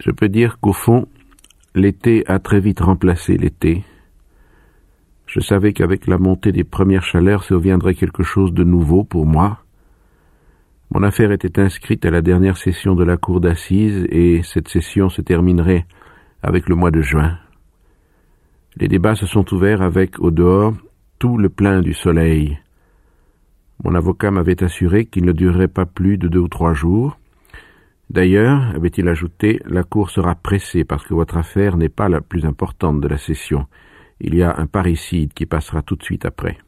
Je peux dire qu'au fond, l'été a très vite remplacé l'été. Je savais qu'avec la montée des premières chaleurs surviendrait quelque chose de nouveau pour moi. Mon affaire était inscrite à la dernière session de la cour d'assises et cette session se terminerait avec le mois de juin. Les débats se sont ouverts avec, au dehors, tout le plein du soleil. Mon avocat m'avait assuré qu'il ne durerait pas plus de deux ou trois jours. D'ailleurs, avait-il ajouté, la cour sera pressée parce que votre affaire n'est pas la plus importante de la session. Il y a un parricide qui passera tout de suite après.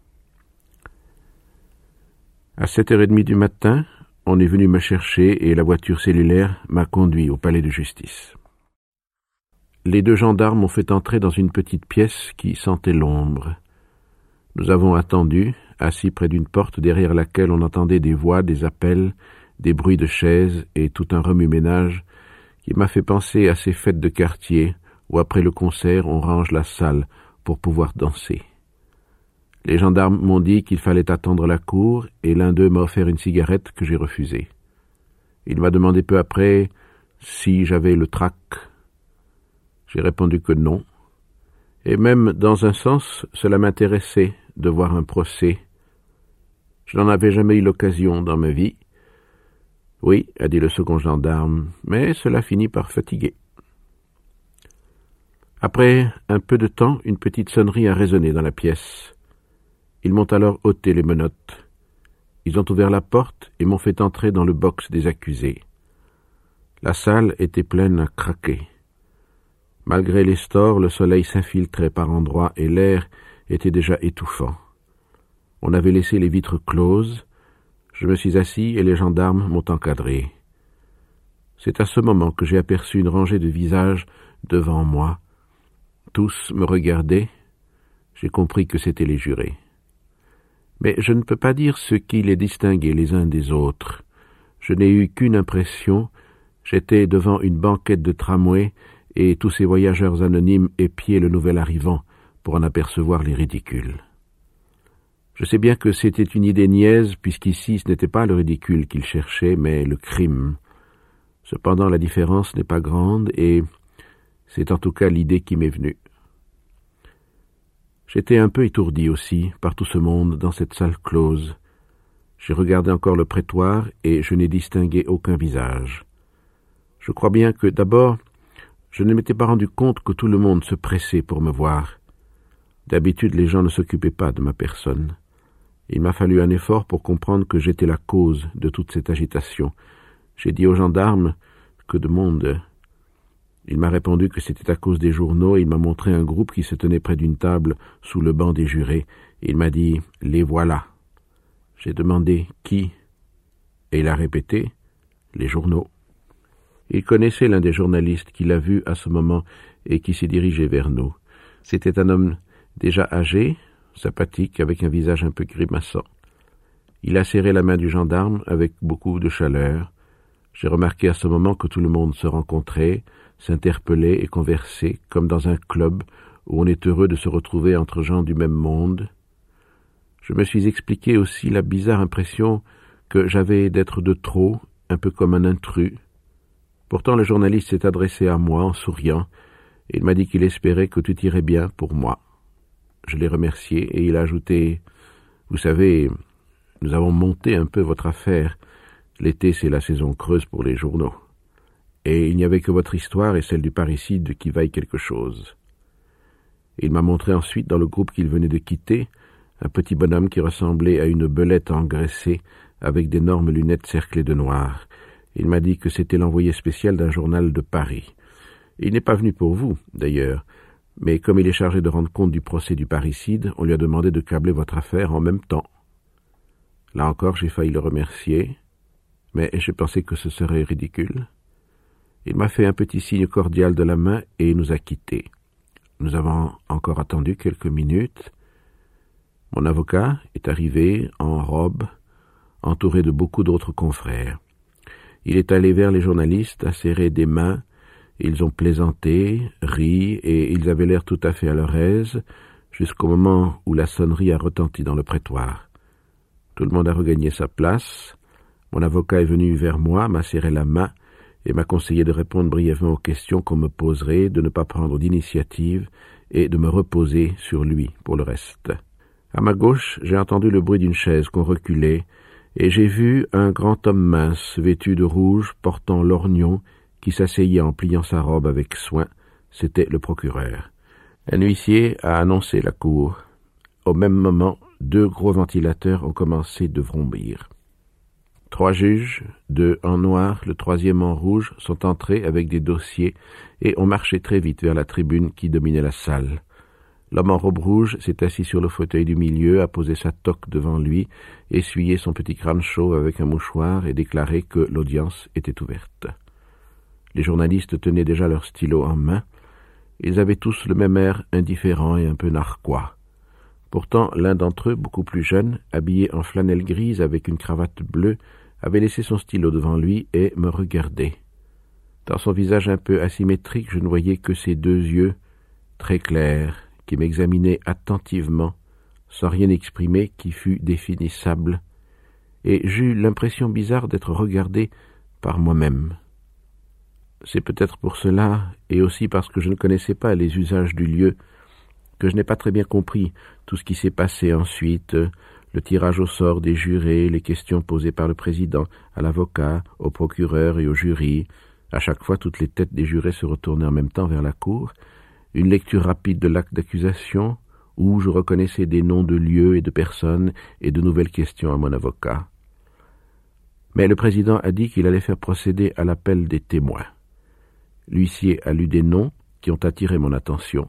À sept heures et demie du matin, on est venu me chercher et la voiture cellulaire m'a conduit au palais de justice. Les deux gendarmes m'ont fait entrer dans une petite pièce qui sentait l'ombre. Nous avons attendu, assis près d'une porte derrière laquelle on entendait des voix, des appels, des bruits de chaises et tout un remue-ménage qui m'a fait penser à ces fêtes de quartier où après le concert on range la salle pour pouvoir danser. Les gendarmes m'ont dit qu'il fallait attendre la cour et l'un d'eux m'a offert une cigarette que j'ai refusée. Il m'a demandé peu après si j'avais le trac. J'ai répondu que non. Et même dans un sens, cela m'intéressait de voir un procès. Je n'en avais jamais eu l'occasion dans ma vie. Oui, a dit le second gendarme, mais cela finit par fatiguer. Après un peu de temps, une petite sonnerie a résonné dans la pièce. Ils m'ont alors ôté les menottes. Ils ont ouvert la porte et m'ont fait entrer dans le box des accusés. La salle était pleine à craquer. Malgré les stores, le soleil s'infiltrait par endroits et l'air était déjà étouffant. On avait laissé les vitres closes. Je me suis assis et les gendarmes m'ont encadré. C'est à ce moment que j'ai aperçu une rangée de visages devant moi. Tous me regardaient. J'ai compris que c'étaient les jurés. Mais je ne peux pas dire ce qui les distinguait les uns des autres. Je n'ai eu qu'une impression. J'étais devant une banquette de tramway et tous ces voyageurs anonymes épiaient le nouvel arrivant pour en apercevoir les ridicules. Je sais bien que c'était une idée niaise, puisqu'ici ce n'était pas le ridicule qu'ils cherchaient, mais le crime. Cependant la différence n'est pas grande, et c'est en tout cas l'idée qui m'est venue. J'étais un peu étourdi aussi par tout ce monde dans cette salle close. J'ai regardé encore le prétoire et je n'ai distingué aucun visage. Je crois bien que d'abord je ne m'étais pas rendu compte que tout le monde se pressait pour me voir. D'habitude les gens ne s'occupaient pas de ma personne. Il m'a fallu un effort pour comprendre que j'étais la cause de toute cette agitation. J'ai dit aux gendarmes que de monde. Il m'a répondu que c'était à cause des journaux et il m'a montré un groupe qui se tenait près d'une table sous le banc des jurés. Il m'a dit Les voilà. J'ai demandé qui et il a répété Les journaux. Il connaissait l'un des journalistes qui l'a vu à ce moment et qui s'est dirigé vers nous. C'était un homme déjà âgé, sympathique, avec un visage un peu grimaçant. Il a serré la main du gendarme avec beaucoup de chaleur. J'ai remarqué à ce moment que tout le monde se rencontrait, s'interpellait et conversait, comme dans un club où on est heureux de se retrouver entre gens du même monde. Je me suis expliqué aussi la bizarre impression que j'avais d'être de trop, un peu comme un intrus, Pourtant le journaliste s'est adressé à moi en souriant. Et il m'a dit qu'il espérait que tout irait bien pour moi. Je l'ai remercié et il a ajouté Vous savez, nous avons monté un peu votre affaire. L'été, c'est la saison creuse pour les journaux. Et il n'y avait que votre histoire et celle du parricide qui vaillent quelque chose. Il m'a montré ensuite dans le groupe qu'il venait de quitter un petit bonhomme qui ressemblait à une belette engraissée avec d'énormes lunettes cerclées de noir. Il m'a dit que c'était l'envoyé spécial d'un journal de Paris. Il n'est pas venu pour vous, d'ailleurs, mais comme il est chargé de rendre compte du procès du parricide, on lui a demandé de câbler votre affaire en même temps. Là encore, j'ai failli le remercier, mais j'ai pensé que ce serait ridicule. Il m'a fait un petit signe cordial de la main et nous a quittés. Nous avons encore attendu quelques minutes. Mon avocat est arrivé en robe, entouré de beaucoup d'autres confrères. Il est allé vers les journalistes, a serré des mains, ils ont plaisanté, ri, et ils avaient l'air tout à fait à leur aise, jusqu'au moment où la sonnerie a retenti dans le prétoire. Tout le monde a regagné sa place. Mon avocat est venu vers moi, m'a serré la main, et m'a conseillé de répondre brièvement aux questions qu'on me poserait, de ne pas prendre d'initiative et de me reposer sur lui pour le reste. À ma gauche, j'ai entendu le bruit d'une chaise qu'on reculait, et j'ai vu un grand homme mince, vêtu de rouge, portant lorgnon, qui s'asseyait en pliant sa robe avec soin. C'était le procureur. Un huissier a annoncé la cour. Au même moment, deux gros ventilateurs ont commencé de vrombir. Trois juges, deux en noir, le troisième en rouge, sont entrés avec des dossiers et ont marché très vite vers la tribune qui dominait la salle. L'homme en robe rouge s'est assis sur le fauteuil du milieu, a posé sa toque devant lui, essuyé son petit crâne chaud avec un mouchoir et déclaré que l'audience était ouverte. Les journalistes tenaient déjà leur stylo en main. Ils avaient tous le même air indifférent et un peu narquois. Pourtant, l'un d'entre eux, beaucoup plus jeune, habillé en flanelle grise avec une cravate bleue, avait laissé son stylo devant lui et me regardait. Dans son visage un peu asymétrique, je ne voyais que ses deux yeux, très clairs, qui m'examinaient attentivement, sans rien exprimer qui fût définissable, et j'eus l'impression bizarre d'être regardé par moi-même. C'est peut-être pour cela, et aussi parce que je ne connaissais pas les usages du lieu, que je n'ai pas très bien compris tout ce qui s'est passé ensuite, le tirage au sort des jurés, les questions posées par le président à l'avocat, au procureur et au jury. À chaque fois, toutes les têtes des jurés se retournaient en même temps vers la cour. Une lecture rapide de l'acte d'accusation, où je reconnaissais des noms de lieux et de personnes et de nouvelles questions à mon avocat. Mais le président a dit qu'il allait faire procéder à l'appel des témoins. L'huissier a lu des noms qui ont attiré mon attention.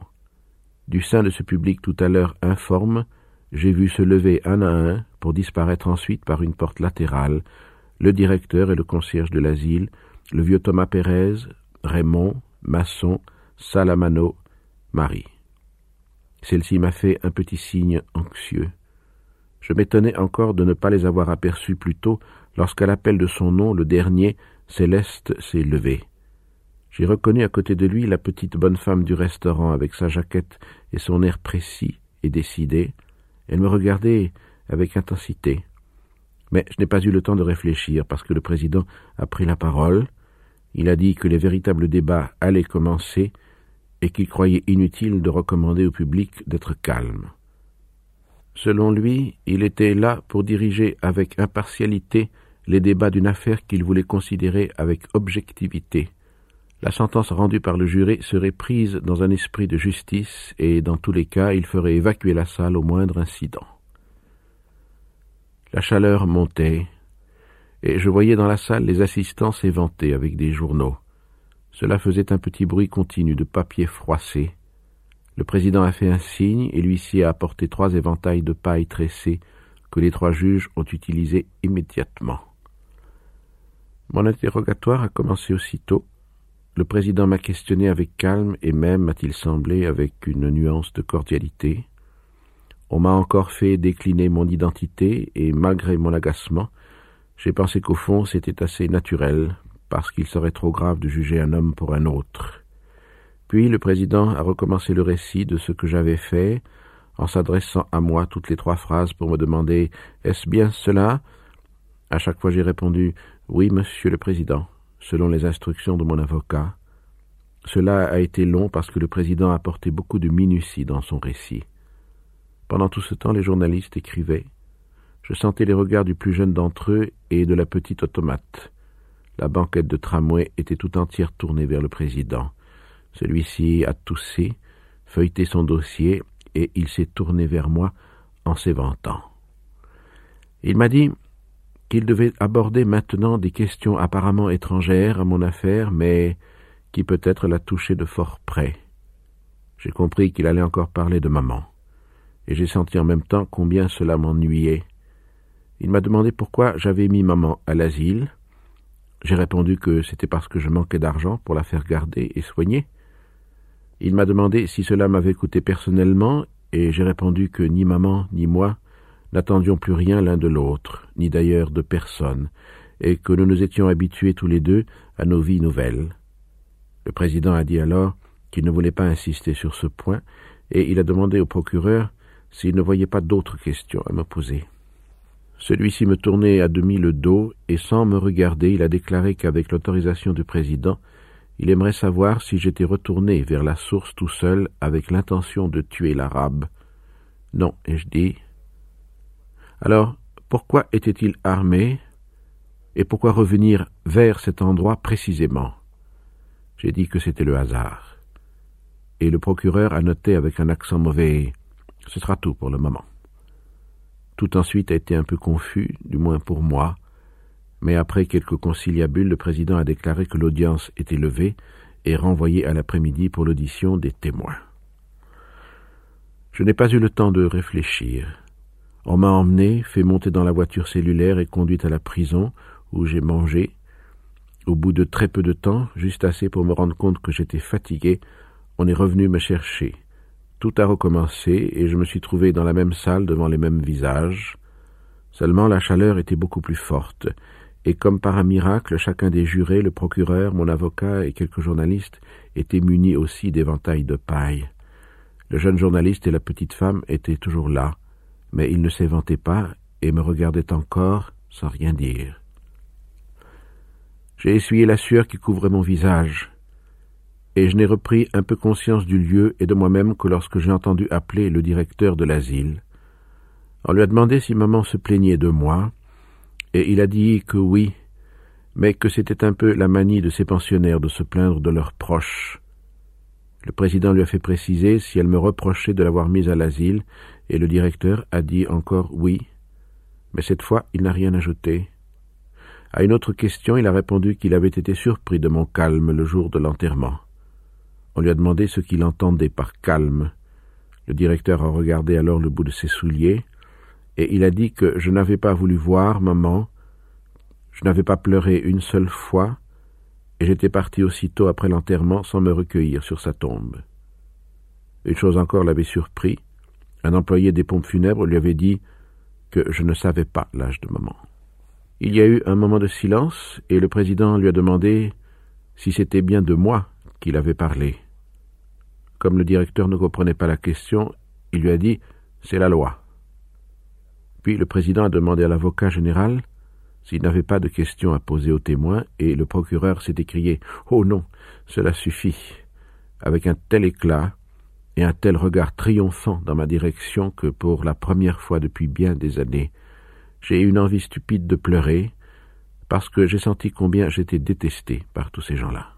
Du sein de ce public tout à l'heure informe, j'ai vu se lever un à un, pour disparaître ensuite par une porte latérale, le directeur et le concierge de l'asile, le vieux Thomas Pérez, Raymond, Masson, Salamano, Marie. Celle-ci m'a fait un petit signe anxieux. Je m'étonnais encore de ne pas les avoir aperçus plus tôt, lorsqu'à l'appel de son nom, le dernier, Céleste, s'est levé. J'ai reconnu à côté de lui la petite bonne femme du restaurant avec sa jaquette et son air précis et décidé, elle me regardait avec intensité. Mais je n'ai pas eu le temps de réfléchir parce que le président a pris la parole. Il a dit que les véritables débats allaient commencer et qu'il croyait inutile de recommander au public d'être calme. Selon lui, il était là pour diriger avec impartialité les débats d'une affaire qu'il voulait considérer avec objectivité. La sentence rendue par le juré serait prise dans un esprit de justice et dans tous les cas il ferait évacuer la salle au moindre incident. La chaleur montait, et je voyais dans la salle les assistants s'éventer avec des journaux. Cela faisait un petit bruit continu de papier froissé. Le président a fait un signe et l'huissier a apporté trois éventails de paille tressés que les trois juges ont utilisés immédiatement. Mon interrogatoire a commencé aussitôt le président m'a questionné avec calme et même, m'a-t-il semblé, avec une nuance de cordialité. On m'a encore fait décliner mon identité et malgré mon agacement, j'ai pensé qu'au fond c'était assez naturel, parce qu'il serait trop grave de juger un homme pour un autre. Puis le président a recommencé le récit de ce que j'avais fait, en s'adressant à moi toutes les trois phrases pour me demander Est-ce bien cela? À chaque fois j'ai répondu Oui, monsieur le président selon les instructions de mon avocat. Cela a été long parce que le président a apporté beaucoup de minutie dans son récit. Pendant tout ce temps, les journalistes écrivaient. Je sentais les regards du plus jeune d'entre eux et de la petite automate. La banquette de tramway était tout entière tournée vers le président. Celui-ci a toussé, feuilleté son dossier, et il s'est tourné vers moi en s'éventant. Il m'a dit qu'il devait aborder maintenant des questions apparemment étrangères à mon affaire, mais qui peut-être la touchaient de fort près. J'ai compris qu'il allait encore parler de maman, et j'ai senti en même temps combien cela m'ennuyait. Il m'a demandé pourquoi j'avais mis maman à l'asile. J'ai répondu que c'était parce que je manquais d'argent pour la faire garder et soigner. Il m'a demandé si cela m'avait coûté personnellement, et j'ai répondu que ni maman ni moi n'attendions plus rien l'un de l'autre, ni d'ailleurs de personne, et que nous nous étions habitués tous les deux à nos vies nouvelles. Le président a dit alors qu'il ne voulait pas insister sur ce point, et il a demandé au procureur s'il ne voyait pas d'autres questions à me poser. Celui-ci me tournait à demi le dos, et sans me regarder, il a déclaré qu'avec l'autorisation du président, il aimerait savoir si j'étais retourné vers la source tout seul avec l'intention de tuer l'arabe. Non, ai-je dit. Alors, pourquoi était-il armé et pourquoi revenir vers cet endroit précisément? J'ai dit que c'était le hasard. Et le procureur a noté avec un accent mauvais Ce sera tout pour le moment. Tout ensuite a été un peu confus, du moins pour moi, mais après quelques conciliabules, le président a déclaré que l'audience était levée et renvoyée à l'après-midi pour l'audition des témoins. Je n'ai pas eu le temps de réfléchir. On m'a emmené, fait monter dans la voiture cellulaire et conduit à la prison, où j'ai mangé. Au bout de très peu de temps, juste assez pour me rendre compte que j'étais fatigué, on est revenu me chercher. Tout a recommencé, et je me suis trouvé dans la même salle devant les mêmes visages. Seulement la chaleur était beaucoup plus forte, et comme par un miracle, chacun des jurés, le procureur, mon avocat et quelques journalistes étaient munis aussi d'éventails de paille. Le jeune journaliste et la petite femme étaient toujours là, mais ils ne s'éventaient pas et me regardaient encore sans rien dire. J'ai essuyé la sueur qui couvrait mon visage, et je n'ai repris un peu conscience du lieu et de moi-même que lorsque j'ai entendu appeler le directeur de l'asile. On lui a demandé si maman se plaignait de moi, et il a dit que oui, mais que c'était un peu la manie de ces pensionnaires de se plaindre de leurs proches. Le président lui a fait préciser si elle me reprochait de l'avoir mise à l'asile, et le directeur a dit encore oui, mais cette fois il n'a rien ajouté. À une autre question, il a répondu qu'il avait été surpris de mon calme le jour de l'enterrement. On lui a demandé ce qu'il entendait par calme. Le directeur a regardé alors le bout de ses souliers, et il a dit que je n'avais pas voulu voir maman, je n'avais pas pleuré une seule fois, j'étais parti aussitôt après l'enterrement sans me recueillir sur sa tombe. Une chose encore l'avait surpris. Un employé des pompes funèbres lui avait dit que je ne savais pas l'âge de maman. Il y a eu un moment de silence, et le président lui a demandé si c'était bien de moi qu'il avait parlé. Comme le directeur ne comprenait pas la question, il lui a dit C'est la loi. Puis le président a demandé à l'avocat général s'il n'avait pas de questions à poser aux témoins, et le procureur s'est écrié Oh non, cela suffit, avec un tel éclat et un tel regard triomphant dans ma direction que pour la première fois depuis bien des années, j'ai eu une envie stupide de pleurer, parce que j'ai senti combien j'étais détesté par tous ces gens-là.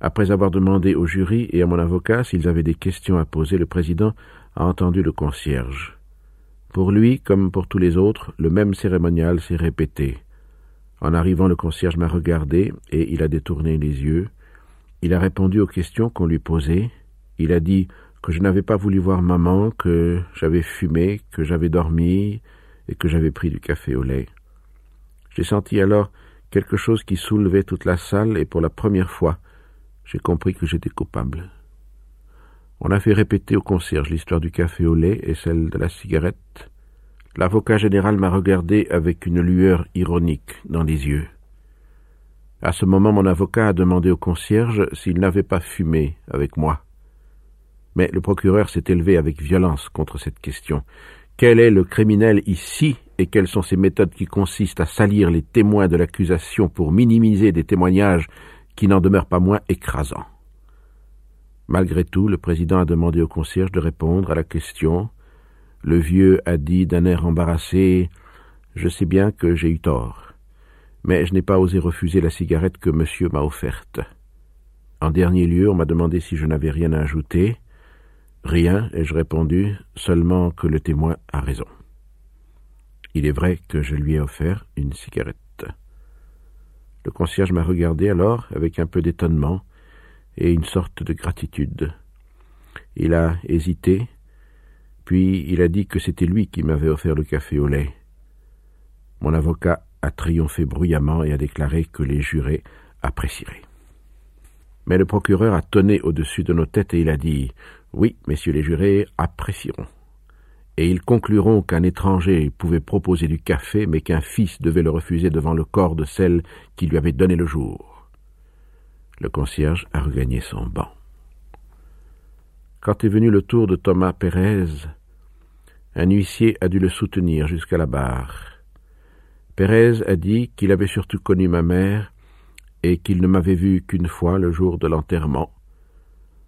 Après avoir demandé au jury et à mon avocat s'ils avaient des questions à poser, le président a entendu le concierge. Pour lui, comme pour tous les autres, le même cérémonial s'est répété. En arrivant, le concierge m'a regardé et il a détourné les yeux. Il a répondu aux questions qu'on lui posait. Il a dit que je n'avais pas voulu voir maman, que j'avais fumé, que j'avais dormi et que j'avais pris du café au lait. J'ai senti alors quelque chose qui soulevait toute la salle et pour la première fois, j'ai compris que j'étais coupable. On a fait répéter au concierge l'histoire du café au lait et celle de la cigarette. L'avocat général m'a regardé avec une lueur ironique dans les yeux. À ce moment, mon avocat a demandé au concierge s'il n'avait pas fumé avec moi. Mais le procureur s'est élevé avec violence contre cette question. Quel est le criminel ici et quelles sont ces méthodes qui consistent à salir les témoins de l'accusation pour minimiser des témoignages qui n'en demeurent pas moins écrasants? Malgré tout, le président a demandé au concierge de répondre à la question. Le vieux a dit d'un air embarrassé Je sais bien que j'ai eu tort, mais je n'ai pas osé refuser la cigarette que monsieur m'a offerte. En dernier lieu, on m'a demandé si je n'avais rien à ajouter. Rien, ai-je répondu, seulement que le témoin a raison. Il est vrai que je lui ai offert une cigarette. Le concierge m'a regardé alors avec un peu d'étonnement, et une sorte de gratitude. Il a hésité, puis il a dit que c'était lui qui m'avait offert le café au lait. Mon avocat a triomphé bruyamment et a déclaré que les jurés apprécieraient. Mais le procureur a tonné au-dessus de nos têtes et il a dit Oui, messieurs les jurés apprécieront. Et ils concluront qu'un étranger pouvait proposer du café, mais qu'un fils devait le refuser devant le corps de celle qui lui avait donné le jour. Le concierge a regagné son banc. Quand est venu le tour de Thomas Pérez, Un huissier a dû le soutenir jusqu'à la barre. Pérez a dit qu'il avait surtout connu ma mère et qu'il ne m'avait vu qu'une fois le jour de l'enterrement.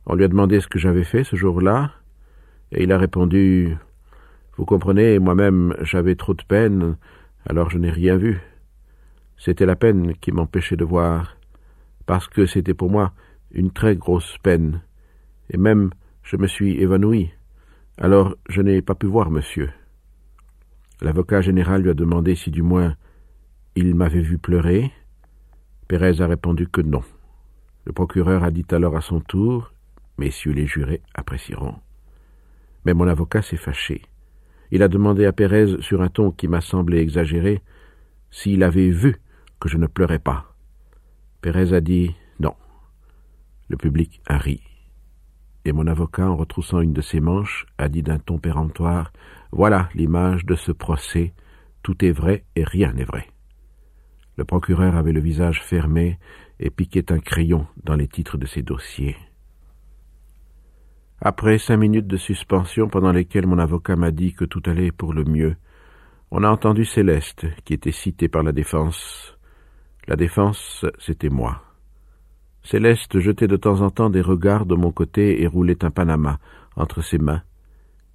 On lui a demandé ce que j'avais fait ce jour-là, et il a répondu Vous comprenez, moi-même j'avais trop de peine, alors je n'ai rien vu. C'était la peine qui m'empêchait de voir, parce que c'était pour moi une très grosse peine, et même je me suis évanoui. Alors je n'ai pas pu voir monsieur. L'avocat général lui a demandé si du moins il m'avait vu pleurer. Pérez a répondu que non. Le procureur a dit alors à son tour Messieurs les jurés apprécieront. Mais mon avocat s'est fâché. Il a demandé à Pérez, sur un ton qui m'a semblé exagéré, s'il avait vu que je ne pleurais pas. Pérez a dit non. Le public a ri. Et mon avocat, en retroussant une de ses manches, a dit d'un ton péremptoire Voilà l'image de ce procès. Tout est vrai et rien n'est vrai. Le procureur avait le visage fermé et piquait un crayon dans les titres de ses dossiers. Après cinq minutes de suspension pendant lesquelles mon avocat m'a dit que tout allait pour le mieux, on a entendu Céleste, qui était citée par la défense. La défense, c'était moi. Céleste jetait de temps en temps des regards de mon côté et roulait un panama entre ses mains.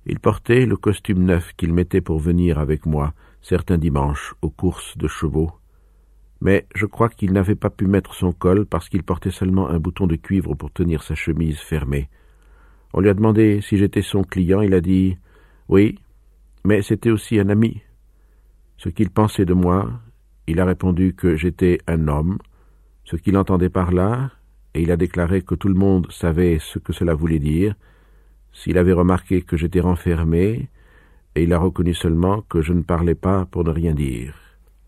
Il portait le costume neuf qu'il mettait pour venir avec moi certains dimanches aux courses de chevaux. Mais je crois qu'il n'avait pas pu mettre son col parce qu'il portait seulement un bouton de cuivre pour tenir sa chemise fermée. On lui a demandé si j'étais son client, il a dit Oui, mais c'était aussi un ami. Ce qu'il pensait de moi, il a répondu que j'étais un homme, ce qu'il entendait par là, et il a déclaré que tout le monde savait ce que cela voulait dire, s'il avait remarqué que j'étais renfermé, et il a reconnu seulement que je ne parlais pas pour ne rien dire.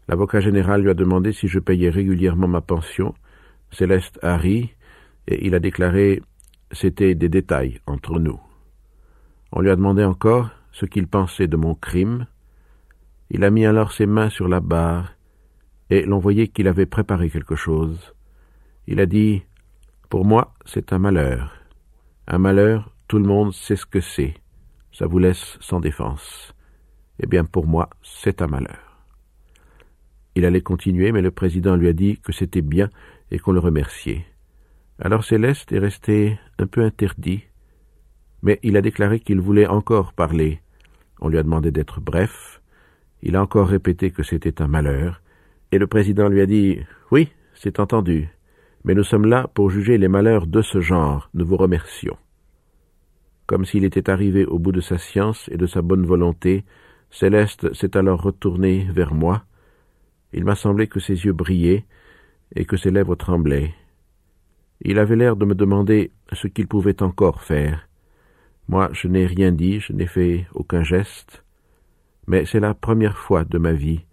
L'avocat général lui a demandé si je payais régulièrement ma pension. Céleste a ri, et il a déclaré c'était des détails entre nous. On lui a demandé encore ce qu'il pensait de mon crime. Il a mis alors ses mains sur la barre, et l'on voyait qu'il avait préparé quelque chose. Il a dit Pour moi, c'est un malheur. Un malheur, tout le monde sait ce que c'est. Ça vous laisse sans défense. Eh bien, pour moi, c'est un malheur. Il allait continuer, mais le président lui a dit que c'était bien et qu'on le remerciait. Alors Céleste est resté un peu interdit, mais il a déclaré qu'il voulait encore parler. On lui a demandé d'être bref. Il a encore répété que c'était un malheur, et le président lui a dit Oui, c'est entendu, mais nous sommes là pour juger les malheurs de ce genre. Nous vous remercions. Comme s'il était arrivé au bout de sa science et de sa bonne volonté, Céleste s'est alors retourné vers moi. Il m'a semblé que ses yeux brillaient et que ses lèvres tremblaient. Il avait l'air de me demander ce qu'il pouvait encore faire. Moi, je n'ai rien dit, je n'ai fait aucun geste, mais c'est la première fois de ma vie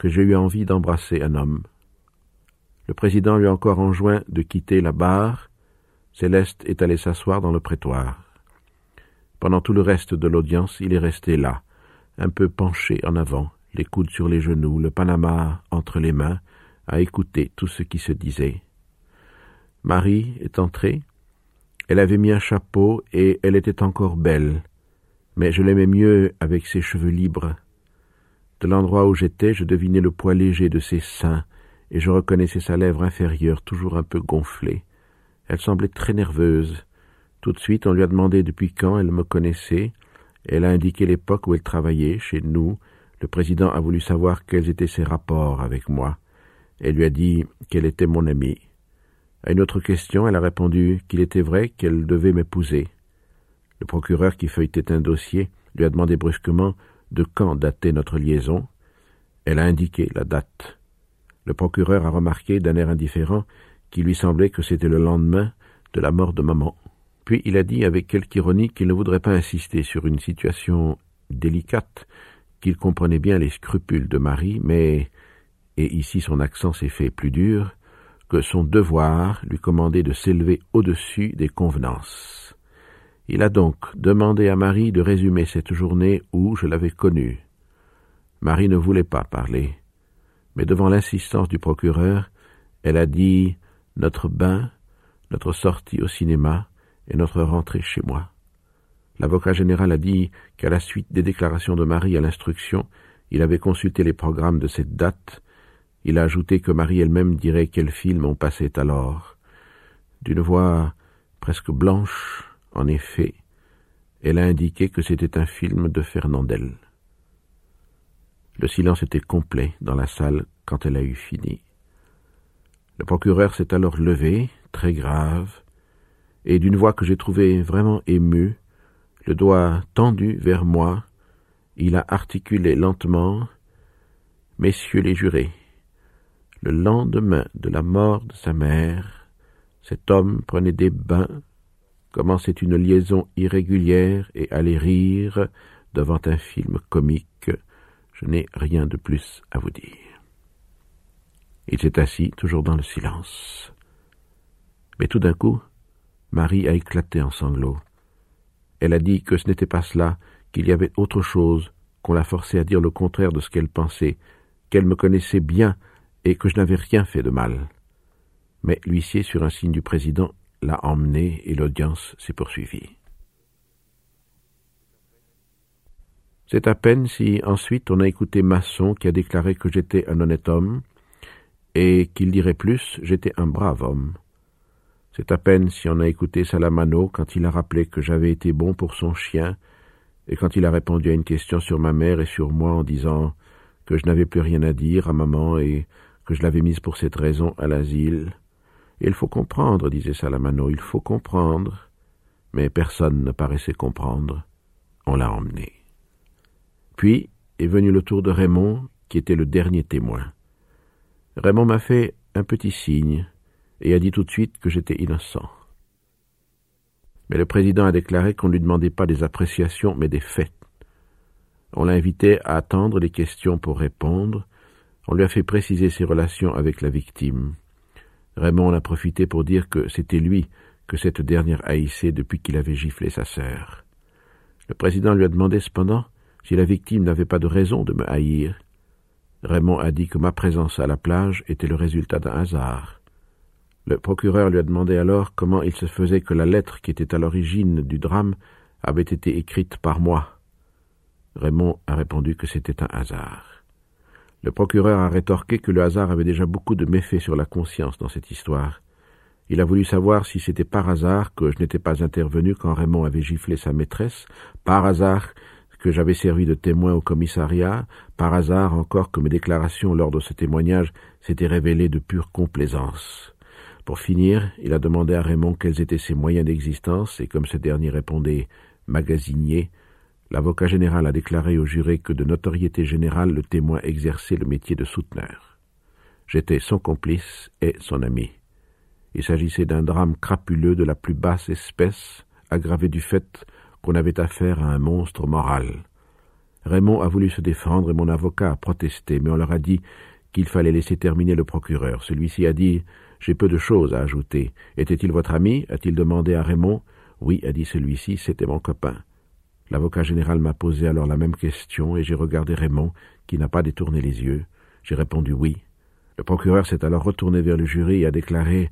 que j'ai eu envie d'embrasser un homme. Le président lui a encore enjoint de quitter la barre. Céleste est allé s'asseoir dans le prétoire. Pendant tout le reste de l'audience, il est resté là, un peu penché en avant, les coudes sur les genoux, le panama entre les mains, à écouter tout ce qui se disait. Marie est entrée. Elle avait mis un chapeau et elle était encore belle, mais je l'aimais mieux avec ses cheveux libres. De l'endroit où j'étais, je devinais le poids léger de ses seins, et je reconnaissais sa lèvre inférieure toujours un peu gonflée. Elle semblait très nerveuse. Tout de suite, on lui a demandé depuis quand elle me connaissait. Elle a indiqué l'époque où elle travaillait, chez nous. Le président a voulu savoir quels étaient ses rapports avec moi. Elle lui a dit qu'elle était mon amie. À une autre question, elle a répondu qu'il était vrai qu'elle devait m'épouser. Le procureur qui feuilletait un dossier lui a demandé brusquement de quand datait notre liaison. Elle a indiqué la date. Le procureur a remarqué d'un air indifférent qu'il lui semblait que c'était le lendemain de la mort de maman. Puis il a dit avec quelque ironie qu'il ne voudrait pas insister sur une situation délicate, qu'il comprenait bien les scrupules de Marie, mais, et ici son accent s'est fait plus dur, que son devoir lui commandait de s'élever au-dessus des convenances. Il a donc demandé à Marie de résumer cette journée où je l'avais connue. Marie ne voulait pas parler, mais devant l'insistance du procureur, elle a dit notre bain, notre sortie au cinéma et notre rentrée chez moi. L'avocat général a dit qu'à la suite des déclarations de Marie à l'instruction, il avait consulté les programmes de cette date. Il a ajouté que Marie elle-même dirait quel film on passait alors. D'une voix presque blanche, en effet, elle a indiqué que c'était un film de Fernandel. Le silence était complet dans la salle quand elle a eu fini. Le procureur s'est alors levé, très grave, et d'une voix que j'ai trouvée vraiment émue, le doigt tendu vers moi, il a articulé lentement Messieurs les jurés, le lendemain de la mort de sa mère, cet homme prenait des bains, commençait une liaison irrégulière et allait rire devant un film comique. Je n'ai rien de plus à vous dire. Il s'est assis, toujours dans le silence. Mais tout d'un coup, Marie a éclaté en sanglots. Elle a dit que ce n'était pas cela, qu'il y avait autre chose, qu'on la forçait à dire le contraire de ce qu'elle pensait, qu'elle me connaissait bien et que je n'avais rien fait de mal. Mais l'huissier, sur un signe du président, l'a emmené et l'audience s'est poursuivie. C'est à peine si ensuite on a écouté Masson qui a déclaré que j'étais un honnête homme, et qu'il dirait plus, j'étais un brave homme. C'est à peine si on a écouté Salamano quand il a rappelé que j'avais été bon pour son chien, et quand il a répondu à une question sur ma mère et sur moi en disant que je n'avais plus rien à dire à maman et que je l'avais mise pour cette raison à l'asile. Il faut comprendre, disait Salamano, il faut comprendre. Mais personne ne paraissait comprendre. On l'a emmené. Puis est venu le tour de Raymond, qui était le dernier témoin. Raymond m'a fait un petit signe et a dit tout de suite que j'étais innocent. Mais le président a déclaré qu'on ne lui demandait pas des appréciations, mais des faits. On l'a invité à attendre les questions pour répondre. On lui a fait préciser ses relations avec la victime. Raymond en a profité pour dire que c'était lui que cette dernière haïssait depuis qu'il avait giflé sa sœur. Le président lui a demandé cependant si la victime n'avait pas de raison de me haïr. Raymond a dit que ma présence à la plage était le résultat d'un hasard. Le procureur lui a demandé alors comment il se faisait que la lettre qui était à l'origine du drame avait été écrite par moi. Raymond a répondu que c'était un hasard. Le procureur a rétorqué que le hasard avait déjà beaucoup de méfaits sur la conscience dans cette histoire. Il a voulu savoir si c'était par hasard que je n'étais pas intervenu quand Raymond avait giflé sa maîtresse, par hasard que j'avais servi de témoin au commissariat, par hasard encore que mes déclarations lors de ce témoignage s'étaient révélées de pure complaisance. Pour finir, il a demandé à Raymond quels étaient ses moyens d'existence, et comme ce dernier répondait magasinier, l'avocat général a déclaré au juré que de notoriété générale le témoin exerçait le métier de souteneur. J'étais son complice et son ami. Il s'agissait d'un drame crapuleux de la plus basse espèce, aggravé du fait qu'on avait affaire à un monstre moral. Raymond a voulu se défendre et mon avocat a protesté, mais on leur a dit qu'il fallait laisser terminer le procureur. Celui-ci a dit J'ai peu de choses à ajouter. Était-il votre ami? A-t-il demandé à Raymond? Oui, a dit celui-ci, c'était mon copain. L'avocat général m'a posé alors la même question et j'ai regardé Raymond, qui n'a pas détourné les yeux. J'ai répondu oui. Le procureur s'est alors retourné vers le jury et a déclaré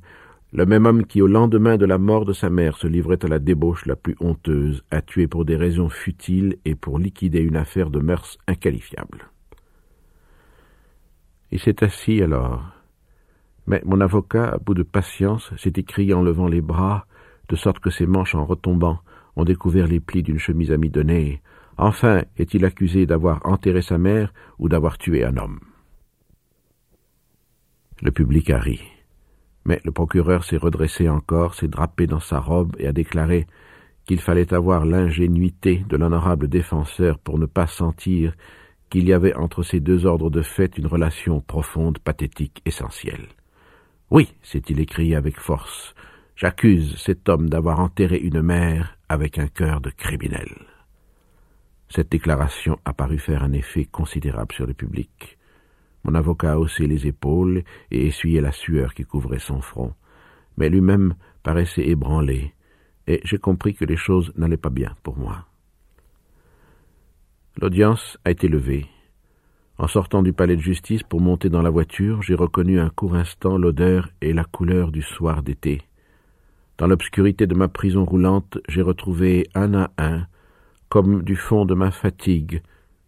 le même homme qui, au lendemain de la mort de sa mère, se livrait à la débauche la plus honteuse, a tué pour des raisons futiles et pour liquider une affaire de mœurs inqualifiables. Il s'est assis alors. Mais mon avocat, à bout de patience, s'est écrié en levant les bras, de sorte que ses manches, en retombant, ont découvert les plis d'une chemise amidonnée. Enfin, est-il accusé d'avoir enterré sa mère ou d'avoir tué un homme? Le public a ri. Mais le procureur s'est redressé encore, s'est drapé dans sa robe et a déclaré qu'il fallait avoir l'ingénuité de l'honorable défenseur pour ne pas sentir qu'il y avait entre ces deux ordres de fait une relation profonde, pathétique, essentielle. Oui, s'est-il écrié avec force, j'accuse cet homme d'avoir enterré une mère avec un cœur de criminel. Cette déclaration a paru faire un effet considérable sur le public. Mon avocat a haussé les épaules et essuyé la sueur qui couvrait son front, mais lui-même paraissait ébranlé, et j'ai compris que les choses n'allaient pas bien pour moi. L'audience a été levée. En sortant du palais de justice pour monter dans la voiture, j'ai reconnu un court instant l'odeur et la couleur du soir d'été. Dans l'obscurité de ma prison roulante, j'ai retrouvé un à un comme du fond de ma fatigue,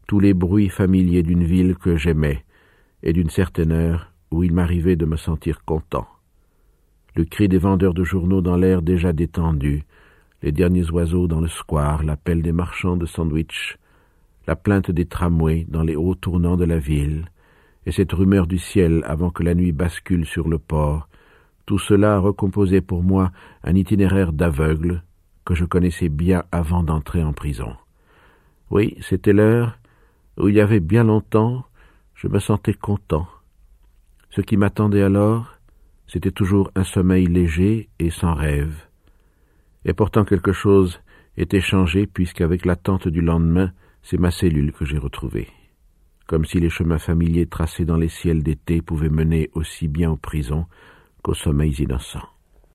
tous les bruits familiers d'une ville que j'aimais, et d'une certaine heure où il m'arrivait de me sentir content. Le cri des vendeurs de journaux dans l'air déjà détendu, les derniers oiseaux dans le square, l'appel des marchands de sandwich, la plainte des tramways dans les hauts tournants de la ville, et cette rumeur du ciel avant que la nuit bascule sur le port, tout cela recomposait pour moi un itinéraire d'aveugle que je connaissais bien avant d'entrer en prison. Oui, c'était l'heure où il y avait bien longtemps je me sentais content. Ce qui m'attendait alors, c'était toujours un sommeil léger et sans rêve. Et pourtant quelque chose était changé puisqu'avec l'attente du lendemain, c'est ma cellule que j'ai retrouvée. Comme si les chemins familiers tracés dans les ciels d'été pouvaient mener aussi bien aux prisons qu'aux sommeils innocents.